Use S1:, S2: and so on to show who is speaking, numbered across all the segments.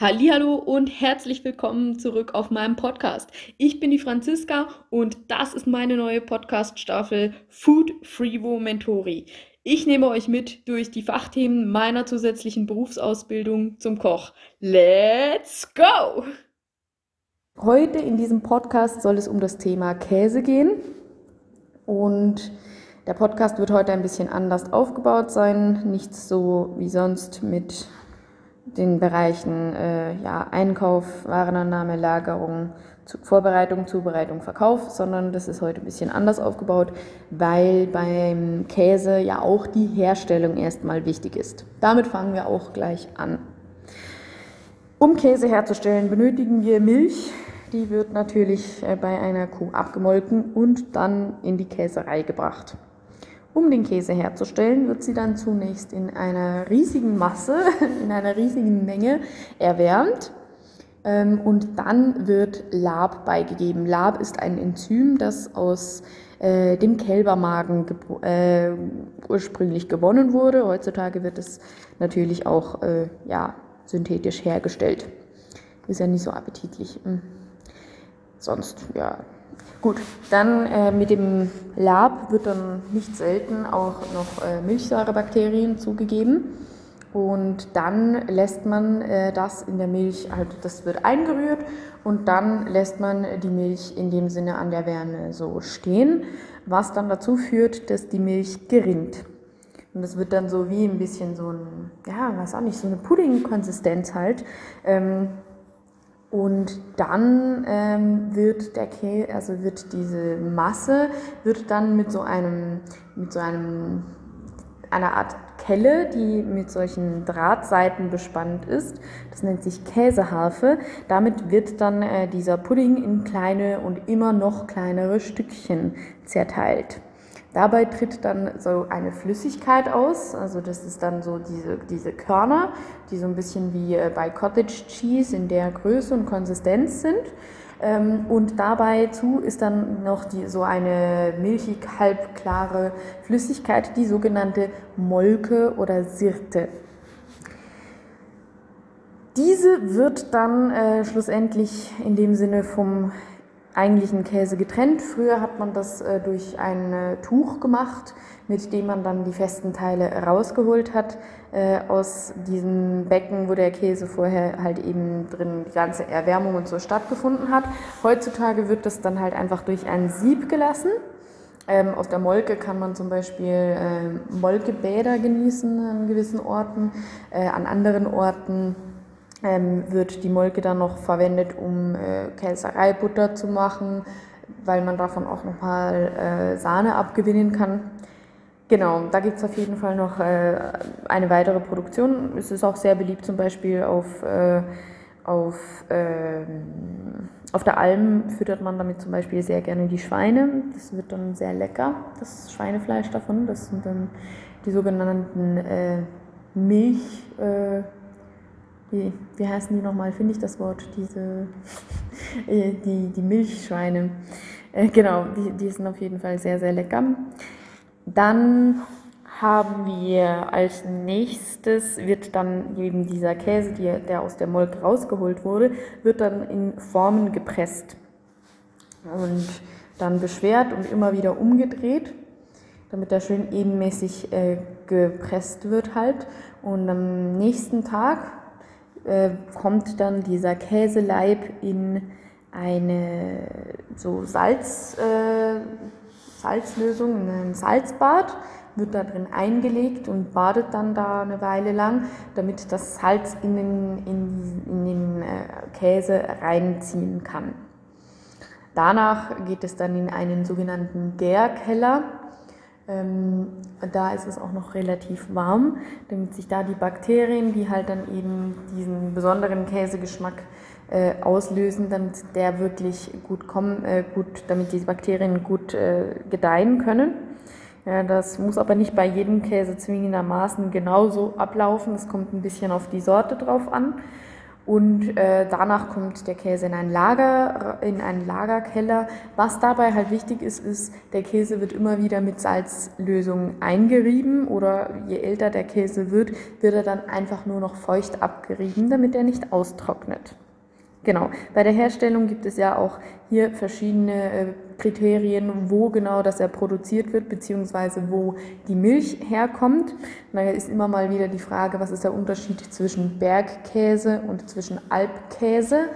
S1: Hallo und herzlich willkommen zurück auf meinem Podcast. Ich bin die Franziska und das ist meine neue Podcast-Staffel Food Freevo Mentori. Ich nehme euch mit durch die Fachthemen meiner zusätzlichen Berufsausbildung zum Koch. Let's go! Heute in diesem Podcast soll es um das Thema Käse gehen und der Podcast wird heute ein bisschen anders aufgebaut sein, nicht so wie sonst mit den Bereichen äh, ja, Einkauf, Warenannahme, Lagerung, zu, Vorbereitung, Zubereitung, Verkauf, sondern das ist heute ein bisschen anders aufgebaut, weil beim Käse ja auch die Herstellung erstmal wichtig ist. Damit fangen wir auch gleich an. Um Käse herzustellen, benötigen wir Milch. Die wird natürlich äh, bei einer Kuh abgemolken und dann in die Käserei gebracht. Um den Käse herzustellen, wird sie dann zunächst in einer riesigen Masse, in einer riesigen Menge erwärmt ähm, und dann wird Lab beigegeben. Lab ist ein Enzym, das aus äh, dem Kälbermagen äh, ursprünglich gewonnen wurde. Heutzutage wird es natürlich auch äh, ja, synthetisch hergestellt. Ist ja nicht so appetitlich. Hm. Sonst, ja, Gut, dann äh, mit dem Lab wird dann nicht selten auch noch äh, Milchsäurebakterien zugegeben. Und dann lässt man äh, das in der Milch, halt, das wird eingerührt und dann lässt man die Milch in dem Sinne an der Wärme so stehen, was dann dazu führt, dass die Milch gerinnt. Und das wird dann so wie ein bisschen so ein, ja, was auch nicht, so eine Pudding-Konsistenz halt. Ähm, und dann ähm, wird der Käse, also wird diese Masse, wird dann mit so einem, mit so einem, einer Art Kelle, die mit solchen Drahtseiten bespannt ist. Das nennt sich Käseharfe. Damit wird dann äh, dieser Pudding in kleine und immer noch kleinere Stückchen zerteilt. Dabei tritt dann so eine Flüssigkeit aus, also das ist dann so diese, diese Körner, die so ein bisschen wie äh, bei Cottage Cheese in der Größe und Konsistenz sind. Ähm, und dabei zu ist dann noch die, so eine milchig halbklare Flüssigkeit, die sogenannte Molke oder Sirte. Diese wird dann äh, schlussendlich in dem Sinne vom eigentlichen Käse getrennt. Früher hat man das äh, durch ein äh, Tuch gemacht, mit dem man dann die festen Teile rausgeholt hat äh, aus diesem Becken, wo der Käse vorher halt eben drin die ganze Erwärmung und so stattgefunden hat. Heutzutage wird das dann halt einfach durch ein Sieb gelassen. Ähm, aus der Molke kann man zum Beispiel äh, Molkebäder genießen an gewissen Orten, äh, an anderen Orten ähm, wird die Molke dann noch verwendet, um äh, Käsereibutter zu machen, weil man davon auch nochmal äh, Sahne abgewinnen kann. Genau, da gibt es auf jeden Fall noch äh, eine weitere Produktion. Es ist auch sehr beliebt zum Beispiel auf, äh, auf, ähm, auf der Alm füttert man damit zum Beispiel sehr gerne die Schweine. Das wird dann sehr lecker, das Schweinefleisch davon. Das sind dann die sogenannten äh, Milch. Wie, wie heißen die nochmal? Finde ich das Wort? Diese, äh, die, die Milchschweine. Äh, genau, die, die sind auf jeden Fall sehr, sehr lecker. Dann haben wir als nächstes, wird dann eben dieser Käse, die, der aus der Molke rausgeholt wurde, wird dann in Formen gepresst und dann beschwert und immer wieder umgedreht, damit er schön ebenmäßig äh, gepresst wird halt. Und am nächsten Tag äh, kommt dann dieser Käseleib in eine so Salz, äh, Salzlösung, in ein Salzbad, wird da drin eingelegt und badet dann da eine Weile lang, damit das Salz in den, in, in den äh, Käse reinziehen kann. Danach geht es dann in einen sogenannten Gärkeller ähm, da ist es auch noch relativ warm, damit sich da die Bakterien, die halt dann eben diesen besonderen Käsegeschmack äh, auslösen, damit der wirklich gut kommen, äh, gut, damit diese Bakterien gut äh, gedeihen können. Ja, das muss aber nicht bei jedem Käse zwingendermaßen genauso ablaufen. Es kommt ein bisschen auf die Sorte drauf an. Und äh, danach kommt der Käse in ein Lager, in einen Lagerkeller. Was dabei halt wichtig ist, ist, der Käse wird immer wieder mit Salzlösung eingerieben oder je älter der Käse wird, wird er dann einfach nur noch feucht abgerieben, damit er nicht austrocknet. Genau, bei der Herstellung gibt es ja auch hier verschiedene äh, Kriterien, wo genau das er produziert wird, beziehungsweise wo die Milch herkommt. Da ist immer mal wieder die Frage, was ist der Unterschied zwischen Bergkäse und zwischen Alpkäse.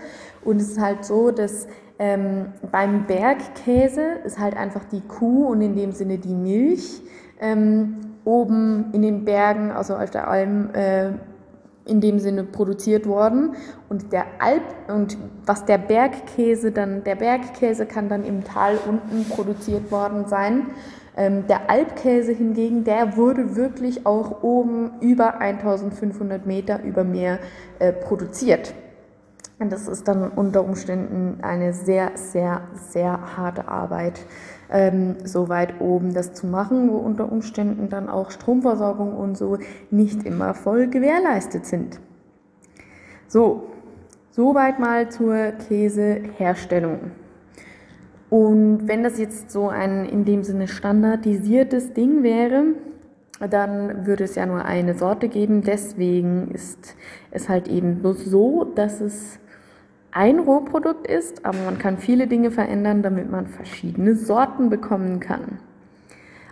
S1: Und es ist halt so, dass ähm, beim Bergkäse ist halt einfach die Kuh und in dem Sinne die Milch ähm, oben in den Bergen, also auf der Alm, äh, in dem Sinne produziert worden und der Alp und was der Bergkäse dann der Bergkäse kann dann im Tal unten produziert worden sein. Ähm, der Alpkäse hingegen, der wurde wirklich auch oben über 1500 Meter über Meer äh, produziert. Und das ist dann unter Umständen eine sehr, sehr, sehr harte Arbeit ähm, so weit oben das zu machen, wo unter Umständen dann auch Stromversorgung und so nicht immer voll gewährleistet sind. So, soweit mal zur Käseherstellung. Und wenn das jetzt so ein in dem Sinne standardisiertes Ding wäre, dann würde es ja nur eine Sorte geben. Deswegen ist es halt eben bloß so, dass es ein Rohprodukt ist, aber man kann viele Dinge verändern, damit man verschiedene Sorten bekommen kann.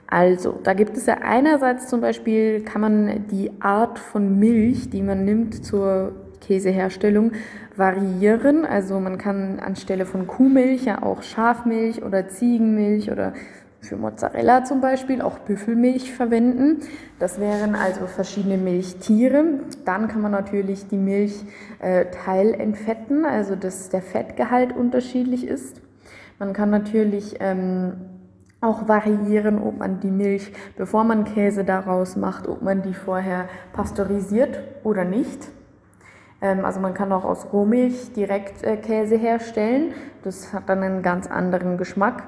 S1: Also, da gibt es ja einerseits zum Beispiel, kann man die Art von Milch, die man nimmt zur Käseherstellung, variieren. Also man kann anstelle von Kuhmilch ja auch Schafmilch oder Ziegenmilch oder für Mozzarella zum Beispiel auch Büffelmilch verwenden. Das wären also verschiedene Milchtiere. Dann kann man natürlich die Milch äh, teilentfetten, also dass der Fettgehalt unterschiedlich ist. Man kann natürlich ähm, auch variieren, ob man die Milch, bevor man Käse daraus macht, ob man die vorher pasteurisiert oder nicht. Ähm, also man kann auch aus Rohmilch direkt äh, Käse herstellen. Das hat dann einen ganz anderen Geschmack.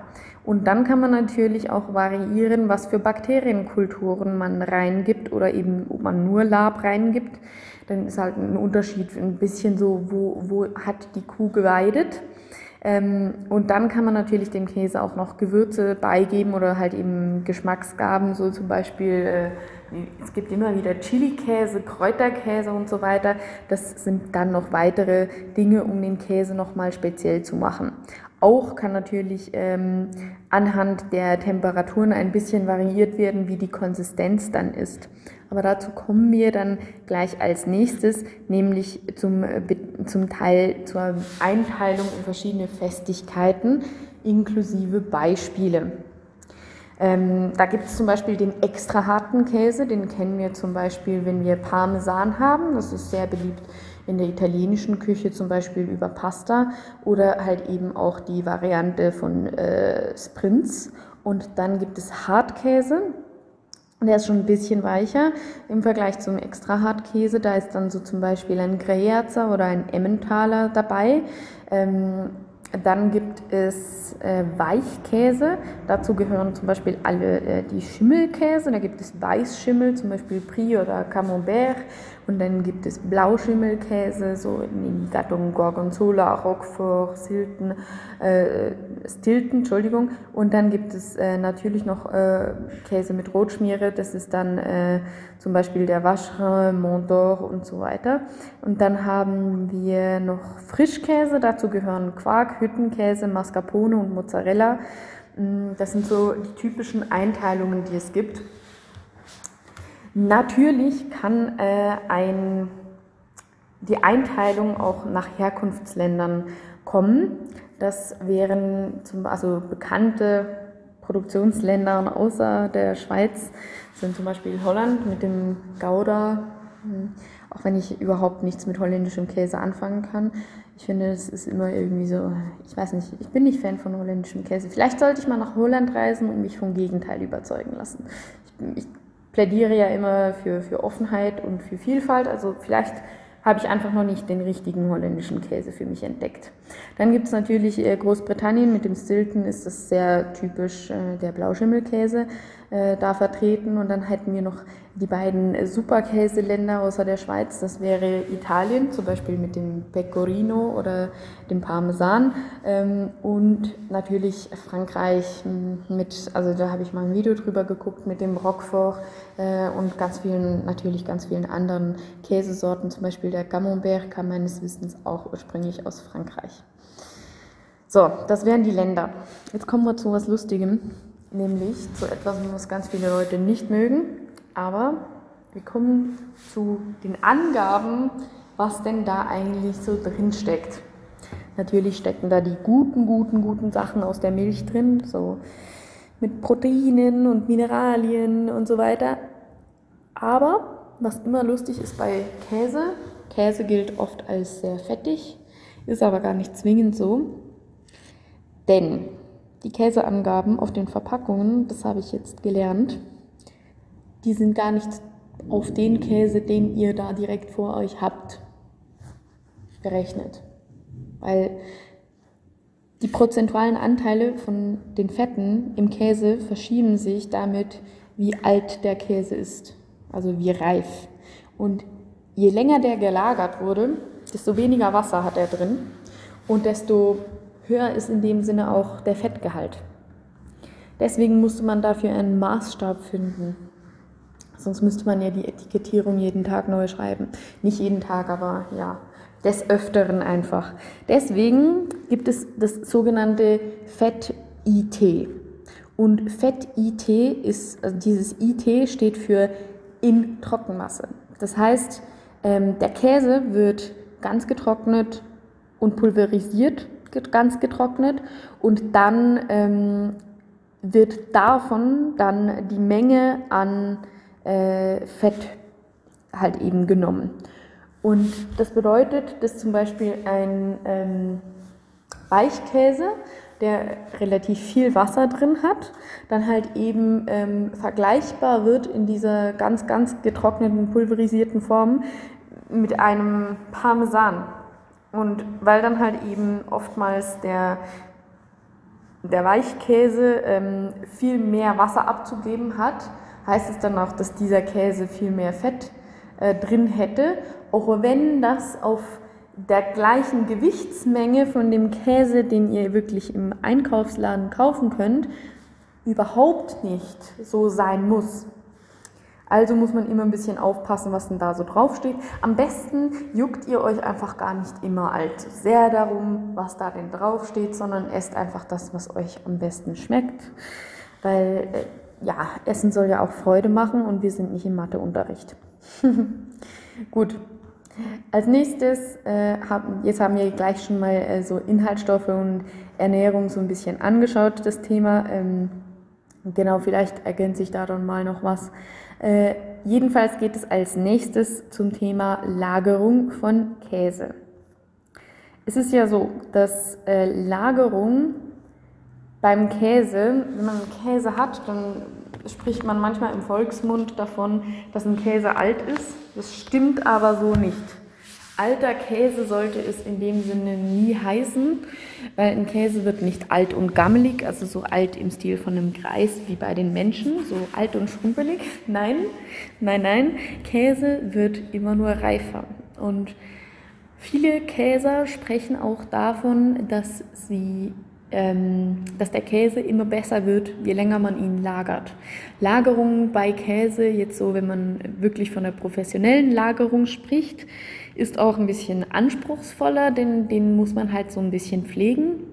S1: Und dann kann man natürlich auch variieren, was für Bakterienkulturen man reingibt oder eben, ob man nur Lab reingibt. Dann ist halt ein Unterschied ein bisschen so, wo, wo hat die Kuh geweidet. Ähm, und dann kann man natürlich dem Käse auch noch Gewürze beigeben oder halt eben Geschmacksgaben, so zum Beispiel, äh, es gibt immer wieder Chili-Käse, Kräuterkäse und so weiter. Das sind dann noch weitere Dinge, um den Käse nochmal speziell zu machen. Auch kann natürlich ähm, anhand der Temperaturen ein bisschen variiert werden, wie die Konsistenz dann ist. Aber dazu kommen wir dann gleich als nächstes, nämlich zum, äh, zum Teil zur Einteilung in verschiedene Festigkeiten inklusive Beispiele. Ähm, da gibt es zum Beispiel den extra harten Käse, den kennen wir zum Beispiel, wenn wir Parmesan haben. Das ist sehr beliebt in der italienischen Küche zum Beispiel über Pasta oder halt eben auch die Variante von äh, Sprints. Und dann gibt es Hartkäse. Der ist schon ein bisschen weicher im Vergleich zum extra Hartkäse. Da ist dann so zum Beispiel ein Greyerzer oder ein Emmentaler dabei. Ähm, dann gibt es äh, Weichkäse. Dazu gehören zum Beispiel alle äh, die Schimmelkäse. Da gibt es Weißschimmel, zum Beispiel Brie oder Camembert. Und dann gibt es Blauschimmelkäse, so in den Gattungen Gorgonzola, Roquefort, Silten, äh, Stilton, Entschuldigung. Und dann gibt es äh, natürlich noch äh, Käse mit Rotschmiere, das ist dann äh, zum Beispiel der Vacherin, Mont d'Or und so weiter. Und dann haben wir noch Frischkäse, dazu gehören Quark, Hüttenkäse, Mascarpone und Mozzarella. Mm, das sind so die typischen Einteilungen, die es gibt. Natürlich kann äh, ein, die Einteilung auch nach Herkunftsländern kommen. Das wären zum, also bekannte Produktionsländer außer der Schweiz sind zum Beispiel Holland mit dem Gouda, hm, auch wenn ich überhaupt nichts mit holländischem Käse anfangen kann. Ich finde, es ist immer irgendwie so, ich weiß nicht, ich bin nicht Fan von holländischem Käse. Vielleicht sollte ich mal nach Holland reisen und mich vom Gegenteil überzeugen lassen. Ich, ich plädiere ja immer für, für Offenheit und für Vielfalt. Also vielleicht habe ich einfach noch nicht den richtigen holländischen Käse für mich entdeckt. Dann gibt es natürlich äh, Großbritannien mit dem Stilton, ist das sehr typisch äh, der Blauschimmelkäse äh, da vertreten. Und dann hätten wir noch Die beiden Superkäseländer außer der Schweiz, das wäre Italien, zum Beispiel mit dem Pecorino oder dem Parmesan ähm, und natürlich Frankreich mit, also da habe ich mal ein Video drüber geguckt mit dem Roquefort äh, und ganz vielen, natürlich ganz vielen anderen Käsesorten, zum Beispiel der Camembert kam meines Wissens auch ursprünglich aus Frankreich. So, das wären die Länder. Jetzt kommen wir zu was Lustigem, nämlich zu etwas, was ganz viele Leute nicht mögen. Aber wir kommen zu den Angaben, was denn da eigentlich so drin steckt. Natürlich stecken da die guten, guten, guten Sachen aus der Milch drin, so mit Proteinen und Mineralien und so weiter. Aber was immer lustig ist bei Käse, Käse gilt oft als sehr fettig, ist aber gar nicht zwingend so. Denn die Käseangaben auf den Verpackungen, das habe ich jetzt gelernt, die sind gar nicht auf den Käse, den ihr da direkt vor euch habt, berechnet. Weil die prozentualen Anteile von den Fetten im Käse verschieben sich damit, wie alt der Käse ist, also wie reif. Und je länger der gelagert wurde, desto weniger Wasser hat er drin und desto höher ist in dem Sinne auch der Fettgehalt. Deswegen musste man dafür einen Maßstab finden. Sonst müsste man ja die Etikettierung jeden Tag neu schreiben. Nicht jeden Tag, aber ja, des Öfteren einfach. Deswegen gibt es das sogenannte Fett-IT. Und Fett-IT ist, also dieses IT steht für in Trockenmasse. Das heißt, ähm, der Käse wird ganz getrocknet und pulverisiert ganz getrocknet und dann ähm, wird davon dann die Menge an äh, Fett halt eben genommen. Und das bedeutet, dass zum Beispiel ein ähm, Weichkäse, der relativ viel Wasser drin hat, dann halt eben ähm, vergleichbar wird in dieser ganz, ganz getrockneten, pulverisierten Form mit einem Parmesan. Und weil dann halt eben oftmals der, der Weichkäse ähm, viel mehr Wasser abzugeben hat, heißt es dann auch, dass dieser Käse viel mehr Fett äh, drin hätte, auch wenn das auf der gleichen Gewichtsmenge von dem Käse, den ihr wirklich im Einkaufsladen kaufen könnt, überhaupt nicht so sein muss. Also muss man immer ein bisschen aufpassen, was denn da so draufsteht. Am besten juckt ihr euch einfach gar nicht immer allzu sehr darum, was da denn draufsteht, sondern esst einfach das, was euch am besten schmeckt. Weil, äh, ja, Essen soll ja auch Freude machen und wir sind nicht im Matheunterricht. Gut. Als nächstes, äh, haben, jetzt haben wir gleich schon mal äh, so Inhaltsstoffe und Ernährung so ein bisschen angeschaut, das Thema. Ähm, genau, vielleicht ergänze ich da dann mal noch was. Äh, jedenfalls geht es als nächstes zum Thema Lagerung von Käse. Es ist ja so, dass äh, Lagerung beim Käse, wenn man Käse hat, dann spricht man manchmal im Volksmund davon, dass ein Käse alt ist. Das stimmt aber so nicht. Alter Käse sollte es in dem Sinne nie heißen, weil ein Käse wird nicht alt und gammelig, also so alt im Stil von einem Kreis wie bei den Menschen, so alt und schrumpelig. Nein, nein, nein, Käse wird immer nur reifer. Und viele Käser sprechen auch davon, dass sie dass der Käse immer besser wird, je länger man ihn lagert. Lagerung bei Käse, jetzt so, wenn man wirklich von der professionellen Lagerung spricht, ist auch ein bisschen anspruchsvoller, denn den muss man halt so ein bisschen pflegen.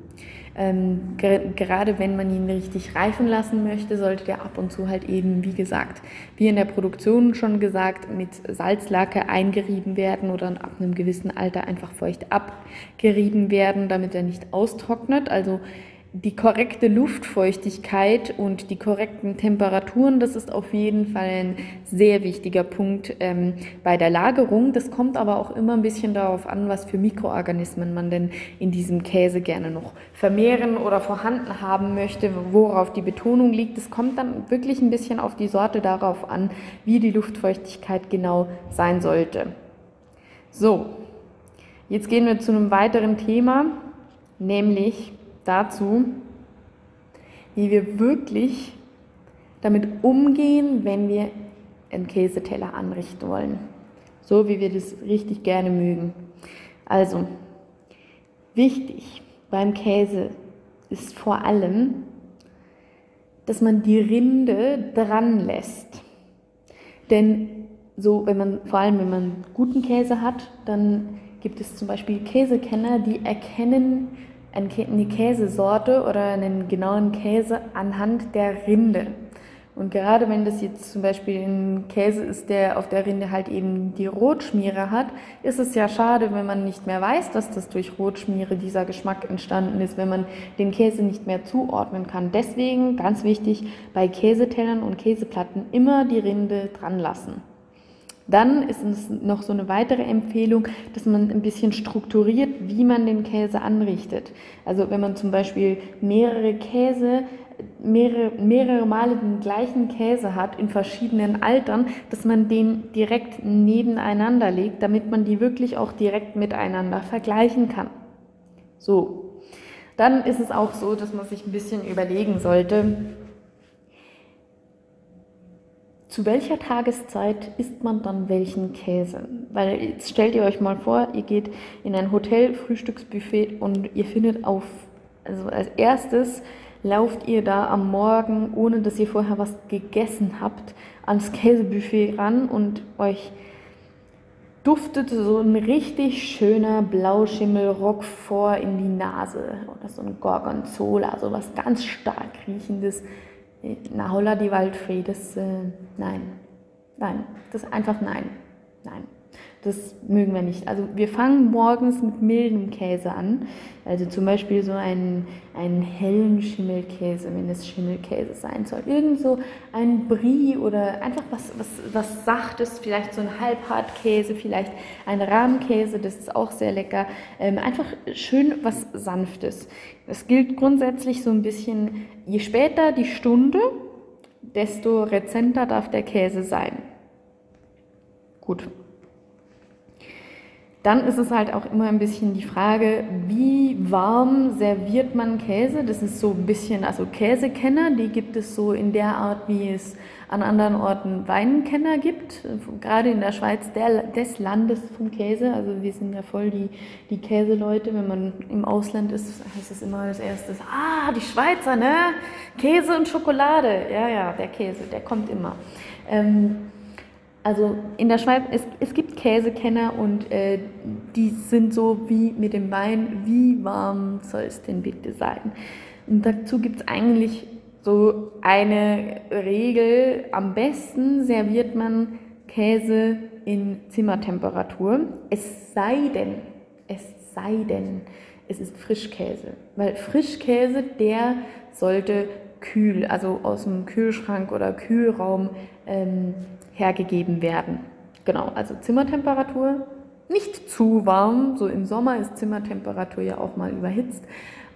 S1: Ähm, gerade wenn man ihn richtig reifen lassen möchte, sollte der ab und zu halt eben, wie gesagt, wie in der Produktion schon gesagt, mit Salzlacke eingerieben werden oder ab einem gewissen Alter einfach feucht abgerieben werden, damit er nicht austrocknet. Also die korrekte Luftfeuchtigkeit und die korrekten Temperaturen, das ist auf jeden Fall ein sehr wichtiger Punkt ähm, bei der Lagerung. Das kommt aber auch immer ein bisschen darauf an, was für Mikroorganismen man denn in diesem Käse gerne noch vermehren oder vorhanden haben möchte, worauf die Betonung liegt. Es kommt dann wirklich ein bisschen auf die Sorte darauf an, wie die Luftfeuchtigkeit genau sein sollte. So, jetzt gehen wir zu einem weiteren Thema, nämlich dazu, wie wir wirklich damit umgehen, wenn wir einen Käseteller anrichten wollen. So wie wir das richtig gerne mögen. Also, wichtig beim Käse ist vor allem, dass man die Rinde dran lässt. Denn so, wenn man, vor allem wenn man guten Käse hat, dann gibt es zum Beispiel Käsekenner, die erkennen eine Käsesorte oder einen genauen Käse anhand der Rinde. Und gerade wenn das jetzt zum Beispiel ein Käse ist, der auf der Rinde halt eben die Rotschmiere hat, ist es ja schade, wenn man nicht mehr weiß, dass das durch Rotschmiere dieser Geschmack entstanden ist, wenn man den Käse nicht mehr zuordnen kann. Deswegen ganz wichtig, bei Käsetellern und Käseplatten immer die Rinde dran lassen. Dann ist es noch so eine weitere Empfehlung, dass man ein bisschen strukturiert, wie man den Käse anrichtet. Also wenn man zum Beispiel mehrere Käse mehrere, mehrere Male den gleichen Käse hat in verschiedenen Altern, dass man den direkt nebeneinander legt, damit man die wirklich auch direkt miteinander vergleichen kann. So, dann ist es auch so, dass man sich ein bisschen überlegen sollte, zu welcher Tageszeit isst man dann welchen Käse? Weil jetzt stellt ihr euch mal vor, ihr geht in ein Hotel, Frühstücksbuffet und ihr findet auf, also als erstes lauft ihr da am Morgen, ohne dass ihr vorher was gegessen habt, ans Käsebuffet ran und euch duftet so ein richtig schöner Blauschimmelrock vor in die Nase oder so ein Gorgonzola, so was ganz stark riechendes. Na, holla die Waldfee, das, äh, nein, nein, das ist einfach nein, nein. Das mögen wir nicht. Also wir fangen morgens mit mildem Käse an. Also zum Beispiel so einen, einen hellen Schimmelkäse, wenn es Schimmelkäse sein soll. Irgend so ein Brie oder einfach was, was, was Sachtes, vielleicht so ein Halbhartkäse, vielleicht ein Rahmkäse, das ist auch sehr lecker. Ähm, einfach schön was Sanftes. Das gilt grundsätzlich so ein bisschen, je später die Stunde, desto rezenter darf der Käse sein. Gut, dann ist es halt auch immer ein bisschen die Frage, wie warm serviert man Käse? Das ist so ein bisschen, also Käsekenner, die gibt es so in der Art, wie es an anderen Orten Weinkenner gibt. Gerade in der Schweiz der, des Landes vom Käse. Also wir sind ja voll die, die Käseleute. Wenn man im Ausland ist, heißt es immer als erstes, ah, die Schweizer, ne? Käse und Schokolade. Ja, ja, der Käse, der kommt immer. Ähm, also in der Schweiz, es, es gibt Käsekenner und äh, die sind so wie mit dem Wein, wie warm soll es denn bitte sein? Und dazu gibt es eigentlich so eine Regel, am besten serviert man Käse in Zimmertemperatur, es sei denn, es sei denn, es ist Frischkäse. Weil Frischkäse, der sollte kühl, also aus dem Kühlschrank oder Kühlraum ähm, hergegeben werden. Genau, also Zimmertemperatur, nicht zu warm, so im Sommer ist Zimmertemperatur ja auch mal überhitzt,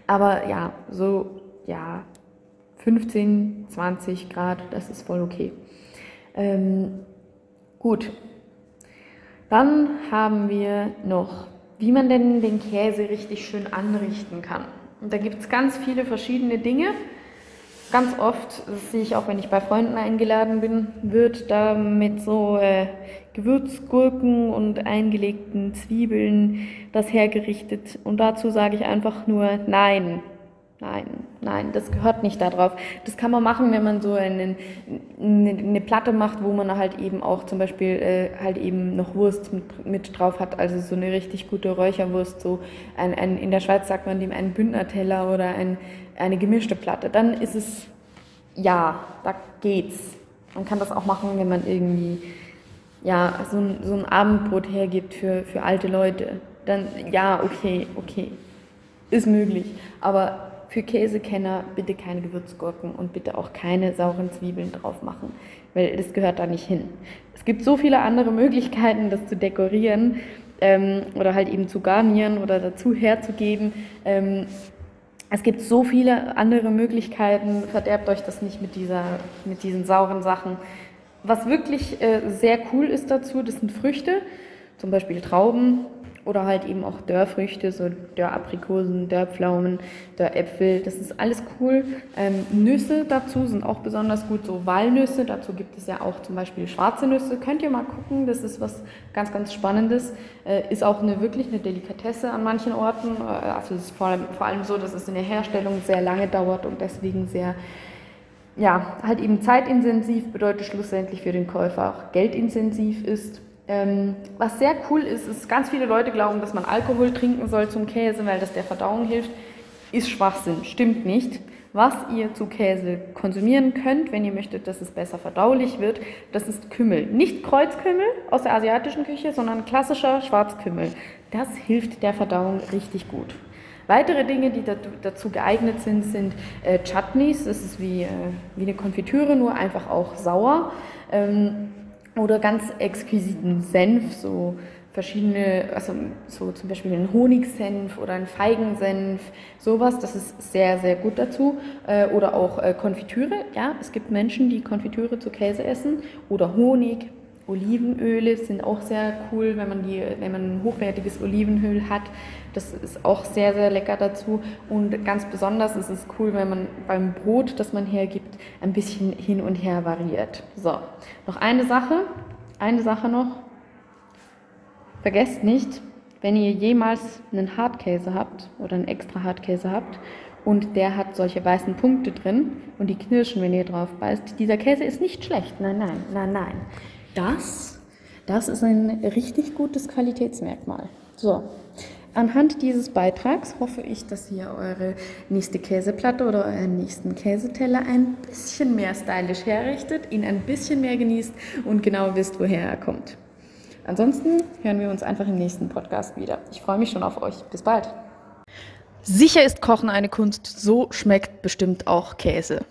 S1: aber ja, so ja 15, 20 Grad, das ist voll okay. Ähm, gut, dann haben wir noch, wie man denn den Käse richtig schön anrichten kann. Und da gibt es ganz viele verschiedene Dinge. Ganz oft, das sehe ich auch, wenn ich bei Freunden eingeladen bin, wird da mit so äh, Gewürzgurken und eingelegten Zwiebeln das hergerichtet. Und dazu sage ich einfach nur nein. Nein, nein, das gehört nicht darauf. Das kann man machen, wenn man so eine, eine Platte macht, wo man halt eben auch zum Beispiel äh, halt eben noch Wurst mit, mit, drauf hat, also so eine richtig gute Räucherwurst, so ein, ein, in der Schweiz sagt man dem einen Bündnerteller oder ein, eine gemischte Platte, dann ist es, ja, da geht's. Man kann das auch machen, wenn man irgendwie, ja, so ein, so ein Abendbrot hergibt für, für alte Leute. Dann, ja, okay, okay, ist möglich. Aber für Käsekenner bitte keine Gewürzgurken und bitte auch keine sauren Zwiebeln drauf machen, weil das gehört da nicht hin. Es gibt so viele andere Möglichkeiten, das zu dekorieren ähm, oder halt eben zu garnieren oder dazu herzugeben. Ähm, es gibt so viele andere Möglichkeiten, verderbt euch das nicht mit, dieser, mit diesen sauren Sachen. Was wirklich äh, sehr cool ist dazu, das sind Früchte, zum Beispiel Trauben oder halt eben auch Dörrfrüchte, so Dörraprikosen, Dörrpflaumen, Dörräpfel. Das ist alles cool. Ähm, Nüsse dazu sind auch besonders gut, so Walnüsse. Dazu gibt es ja auch zum Beispiel schwarze Nüsse. Könnt ihr mal gucken, das ist was ganz, ganz Spannendes. Äh, ist auch eine, wirklich eine Delikatesse an manchen Orten. Äh, also es ist vor allem, vor allem so, dass es in der Herstellung sehr lange dauert und deswegen sehr ja, halt eben zeitintensiv bedeutet schlussendlich für den Käufer auch geldintensiv ist. Ähm, was sehr cool ist, ist, ganz viele Leute glauben, dass man Alkohol trinken soll zum Käse, weil das der Verdauung hilft. Ist Schwachsinn, stimmt nicht. Was ihr zu Käse konsumieren könnt, wenn ihr möchtet, dass es besser verdaulich wird, das ist Kümmel. Nicht Kreuzkümmel aus der asiatischen Küche, sondern klassischer Schwarzkümmel. Das hilft der Verdauung richtig gut. Weitere Dinge, die dazu geeignet sind, sind äh, Chutneys. Das ist wie, äh, wie eine Konfitüre, nur einfach auch sauer. Ähm, oder ganz exquisiten Senf, so verschiedene, also so zum Beispiel einen Honigsenf oder einen Feigensenf, sowas, das ist sehr, sehr gut dazu. Äh, oder auch äh, Konfitüre, ja, es gibt Menschen, die Konfitüre zu Käse essen oder Honig. Olivenöle sind auch sehr cool, wenn man, die, wenn man ein hochwertiges Olivenöl hat. Das ist auch sehr, sehr lecker dazu. Und ganz besonders ist es cool, wenn man beim Brot, das man hergibt, ein bisschen hin und her variiert. So, noch eine Sache. Eine Sache noch. Vergesst nicht, wenn ihr jemals einen Hartkäse habt oder einen extra Hartkäse habt und der hat solche weißen Punkte drin und die knirschen, wenn ihr drauf beißt, dieser Käse ist nicht schlecht. Nein, nein, nein, nein. Das, das ist ein richtig gutes Qualitätsmerkmal. So, Anhand dieses Beitrags hoffe ich, dass ihr eure nächste Käseplatte oder euren nächsten Käseteller ein bisschen mehr stylisch herrichtet, ihn ein bisschen mehr genießt und genau wisst, woher er kommt. Ansonsten hören wir uns einfach im nächsten Podcast wieder. Ich freue mich schon auf euch. Bis bald. Sicher ist Kochen eine Kunst, so schmeckt bestimmt auch Käse.